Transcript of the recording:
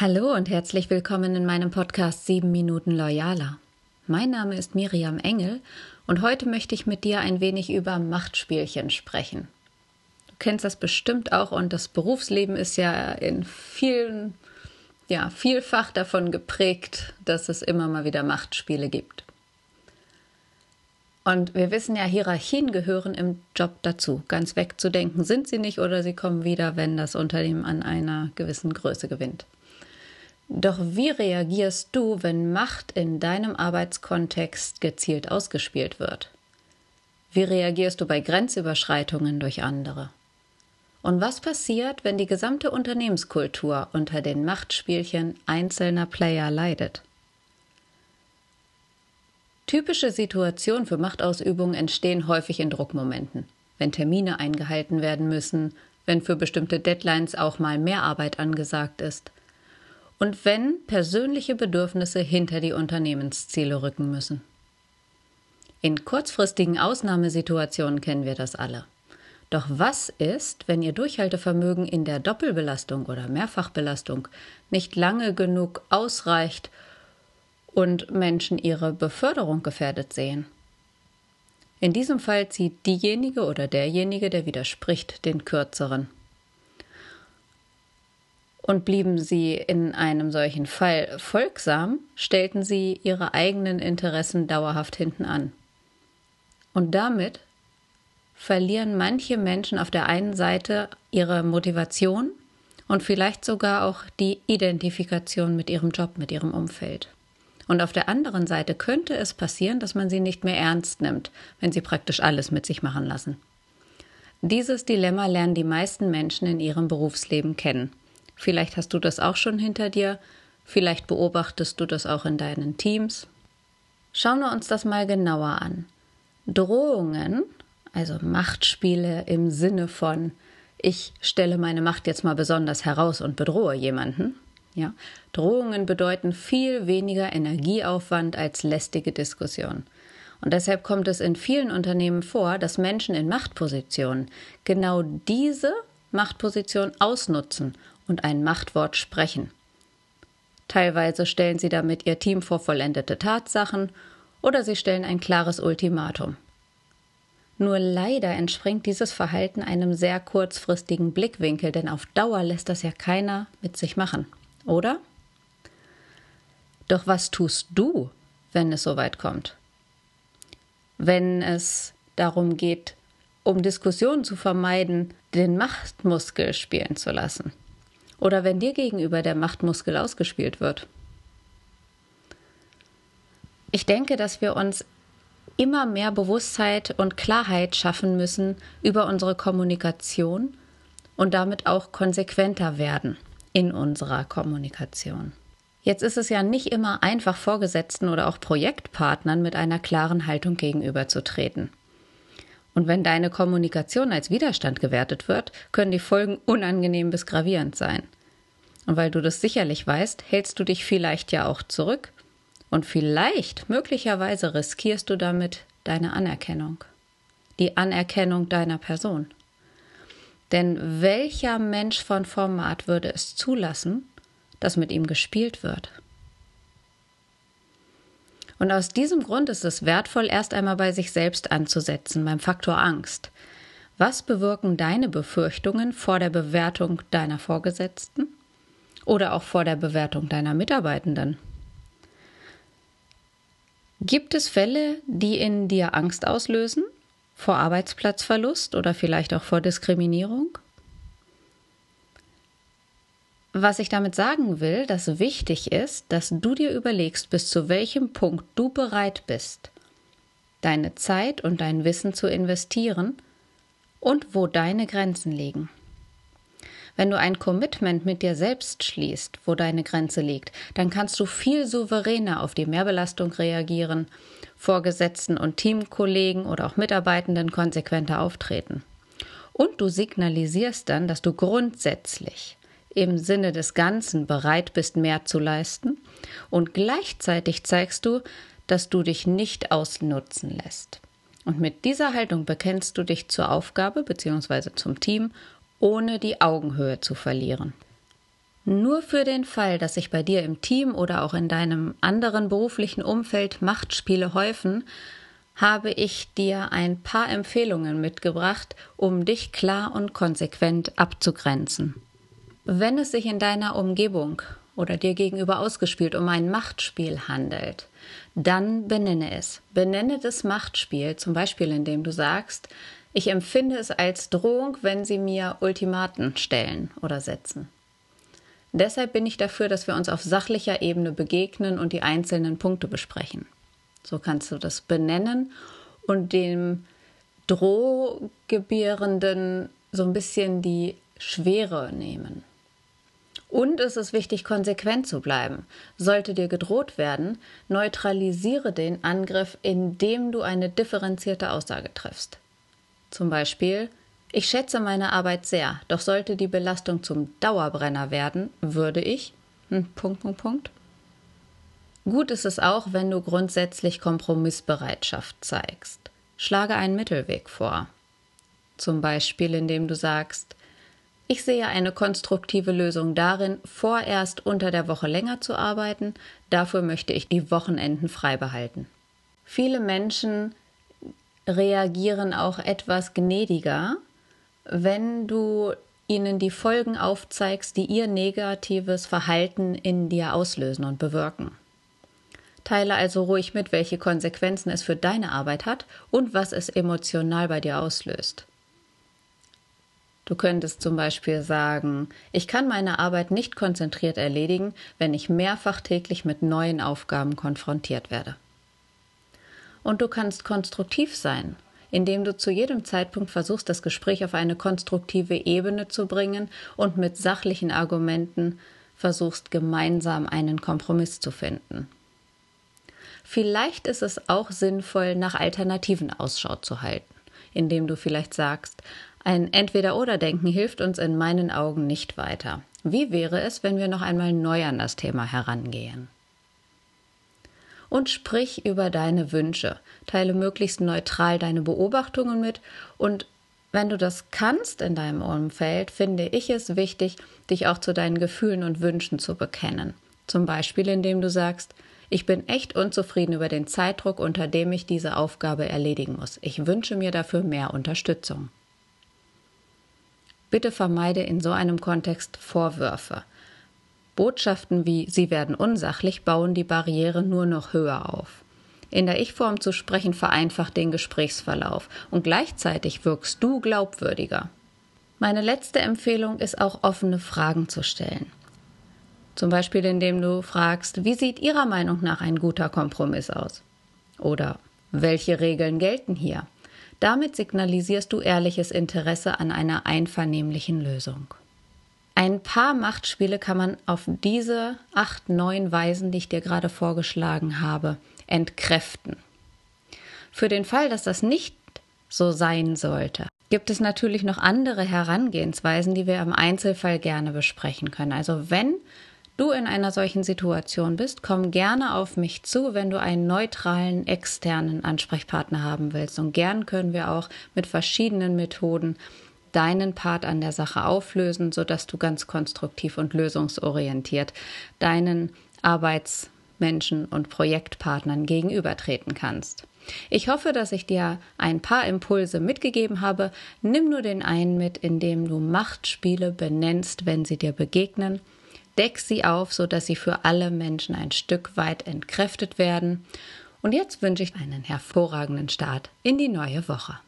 Hallo und herzlich willkommen in meinem Podcast 7 Minuten Loyaler. Mein Name ist Miriam Engel und heute möchte ich mit dir ein wenig über Machtspielchen sprechen. Du kennst das bestimmt auch und das Berufsleben ist ja in vielen, ja, vielfach davon geprägt, dass es immer mal wieder Machtspiele gibt. Und wir wissen ja, Hierarchien gehören im Job dazu. Ganz wegzudenken sind sie nicht oder sie kommen wieder, wenn das Unternehmen an einer gewissen Größe gewinnt. Doch wie reagierst du, wenn Macht in deinem Arbeitskontext gezielt ausgespielt wird? Wie reagierst du bei Grenzüberschreitungen durch andere? Und was passiert, wenn die gesamte Unternehmenskultur unter den Machtspielchen einzelner Player leidet? Typische Situationen für Machtausübung entstehen häufig in Druckmomenten, wenn Termine eingehalten werden müssen, wenn für bestimmte Deadlines auch mal mehr Arbeit angesagt ist, und wenn persönliche Bedürfnisse hinter die Unternehmensziele rücken müssen. In kurzfristigen Ausnahmesituationen kennen wir das alle. Doch was ist, wenn Ihr Durchhaltevermögen in der Doppelbelastung oder Mehrfachbelastung nicht lange genug ausreicht und Menschen ihre Beförderung gefährdet sehen? In diesem Fall zieht diejenige oder derjenige, der widerspricht, den kürzeren. Und blieben sie in einem solchen Fall folgsam, stellten sie ihre eigenen Interessen dauerhaft hinten an. Und damit verlieren manche Menschen auf der einen Seite ihre Motivation und vielleicht sogar auch die Identifikation mit ihrem Job, mit ihrem Umfeld. Und auf der anderen Seite könnte es passieren, dass man sie nicht mehr ernst nimmt, wenn sie praktisch alles mit sich machen lassen. Dieses Dilemma lernen die meisten Menschen in ihrem Berufsleben kennen. Vielleicht hast du das auch schon hinter dir, vielleicht beobachtest du das auch in deinen Teams. Schauen wir uns das mal genauer an. Drohungen, also Machtspiele im Sinne von ich stelle meine Macht jetzt mal besonders heraus und bedrohe jemanden. Ja, Drohungen bedeuten viel weniger Energieaufwand als lästige Diskussion. Und deshalb kommt es in vielen Unternehmen vor, dass Menschen in Machtpositionen genau diese Machtposition ausnutzen und ein Machtwort sprechen. Teilweise stellen sie damit ihr Team vor vollendete Tatsachen oder sie stellen ein klares Ultimatum. Nur leider entspringt dieses Verhalten einem sehr kurzfristigen Blickwinkel, denn auf Dauer lässt das ja keiner mit sich machen, oder? Doch was tust du, wenn es so weit kommt? Wenn es darum geht, um Diskussionen zu vermeiden, den Machtmuskel spielen zu lassen oder wenn dir gegenüber der Machtmuskel ausgespielt wird. Ich denke, dass wir uns immer mehr Bewusstheit und Klarheit schaffen müssen über unsere Kommunikation und damit auch konsequenter werden in unserer Kommunikation. Jetzt ist es ja nicht immer einfach, Vorgesetzten oder auch Projektpartnern mit einer klaren Haltung gegenüberzutreten. Und wenn deine Kommunikation als Widerstand gewertet wird, können die Folgen unangenehm bis gravierend sein. Und weil du das sicherlich weißt, hältst du dich vielleicht ja auch zurück. Und vielleicht, möglicherweise riskierst du damit deine Anerkennung. Die Anerkennung deiner Person. Denn welcher Mensch von Format würde es zulassen, dass mit ihm gespielt wird? Und aus diesem Grund ist es wertvoll, erst einmal bei sich selbst anzusetzen, beim Faktor Angst. Was bewirken deine Befürchtungen vor der Bewertung deiner Vorgesetzten oder auch vor der Bewertung deiner Mitarbeitenden? Gibt es Fälle, die in dir Angst auslösen? Vor Arbeitsplatzverlust oder vielleicht auch vor Diskriminierung? Was ich damit sagen will, dass wichtig ist, dass du dir überlegst, bis zu welchem Punkt du bereit bist, deine Zeit und dein Wissen zu investieren und wo deine Grenzen liegen. Wenn du ein Commitment mit dir selbst schließt, wo deine Grenze liegt, dann kannst du viel souveräner auf die Mehrbelastung reagieren, Vorgesetzten und Teamkollegen oder auch Mitarbeitenden konsequenter auftreten. Und du signalisierst dann, dass du grundsätzlich im Sinne des Ganzen bereit bist, mehr zu leisten und gleichzeitig zeigst du, dass du dich nicht ausnutzen lässt. Und mit dieser Haltung bekennst du dich zur Aufgabe bzw. zum Team, ohne die Augenhöhe zu verlieren. Nur für den Fall, dass sich bei dir im Team oder auch in deinem anderen beruflichen Umfeld Machtspiele häufen, habe ich dir ein paar Empfehlungen mitgebracht, um dich klar und konsequent abzugrenzen. Wenn es sich in deiner Umgebung oder dir gegenüber ausgespielt um ein Machtspiel handelt, dann benenne es. Benenne das Machtspiel, zum Beispiel indem du sagst, ich empfinde es als Drohung, wenn sie mir Ultimaten stellen oder setzen. Deshalb bin ich dafür, dass wir uns auf sachlicher Ebene begegnen und die einzelnen Punkte besprechen. So kannst du das benennen und dem Drohgebärenden so ein bisschen die Schwere nehmen. Und es ist wichtig, konsequent zu bleiben. Sollte dir gedroht werden, neutralisiere den Angriff, indem du eine differenzierte Aussage triffst. Zum Beispiel, ich schätze meine Arbeit sehr, doch sollte die Belastung zum Dauerbrenner werden, würde ich. Hm, Punkt, Punkt, Punkt. Gut ist es auch, wenn du grundsätzlich Kompromissbereitschaft zeigst. Schlage einen Mittelweg vor. Zum Beispiel, indem du sagst, ich sehe eine konstruktive Lösung darin, vorerst unter der Woche länger zu arbeiten, dafür möchte ich die Wochenenden frei behalten. Viele Menschen reagieren auch etwas gnädiger, wenn du ihnen die Folgen aufzeigst, die ihr negatives Verhalten in dir auslösen und bewirken. Teile also ruhig mit, welche Konsequenzen es für deine Arbeit hat und was es emotional bei dir auslöst. Du könntest zum Beispiel sagen, ich kann meine Arbeit nicht konzentriert erledigen, wenn ich mehrfach täglich mit neuen Aufgaben konfrontiert werde. Und du kannst konstruktiv sein, indem du zu jedem Zeitpunkt versuchst, das Gespräch auf eine konstruktive Ebene zu bringen und mit sachlichen Argumenten versuchst, gemeinsam einen Kompromiss zu finden. Vielleicht ist es auch sinnvoll, nach Alternativen Ausschau zu halten, indem du vielleicht sagst, ein Entweder-Oder-Denken hilft uns in meinen Augen nicht weiter. Wie wäre es, wenn wir noch einmal neu an das Thema herangehen? Und sprich über deine Wünsche, teile möglichst neutral deine Beobachtungen mit und wenn du das kannst in deinem Umfeld, finde ich es wichtig, dich auch zu deinen Gefühlen und Wünschen zu bekennen. Zum Beispiel, indem du sagst, ich bin echt unzufrieden über den Zeitdruck, unter dem ich diese Aufgabe erledigen muss. Ich wünsche mir dafür mehr Unterstützung. Bitte vermeide in so einem Kontext Vorwürfe. Botschaften wie Sie werden unsachlich bauen die Barriere nur noch höher auf. In der Ich-Form zu sprechen vereinfacht den Gesprächsverlauf und gleichzeitig wirkst du glaubwürdiger. Meine letzte Empfehlung ist auch offene Fragen zu stellen. Zum Beispiel indem du fragst, wie sieht Ihrer Meinung nach ein guter Kompromiss aus? Oder welche Regeln gelten hier? Damit signalisierst du ehrliches Interesse an einer einvernehmlichen Lösung. Ein paar Machtspiele kann man auf diese acht, neun Weisen, die ich dir gerade vorgeschlagen habe, entkräften. Für den Fall, dass das nicht so sein sollte, gibt es natürlich noch andere Herangehensweisen, die wir im Einzelfall gerne besprechen können. Also wenn du in einer solchen Situation bist, komm gerne auf mich zu, wenn du einen neutralen externen Ansprechpartner haben willst. Und gern können wir auch mit verschiedenen Methoden deinen Part an der Sache auflösen, sodass du ganz konstruktiv und lösungsorientiert deinen Arbeitsmenschen und Projektpartnern gegenübertreten kannst. Ich hoffe, dass ich dir ein paar Impulse mitgegeben habe. Nimm nur den einen mit, indem du Machtspiele benennst, wenn sie dir begegnen Deck sie auf, sodass sie für alle Menschen ein Stück weit entkräftet werden. Und jetzt wünsche ich einen hervorragenden Start in die neue Woche.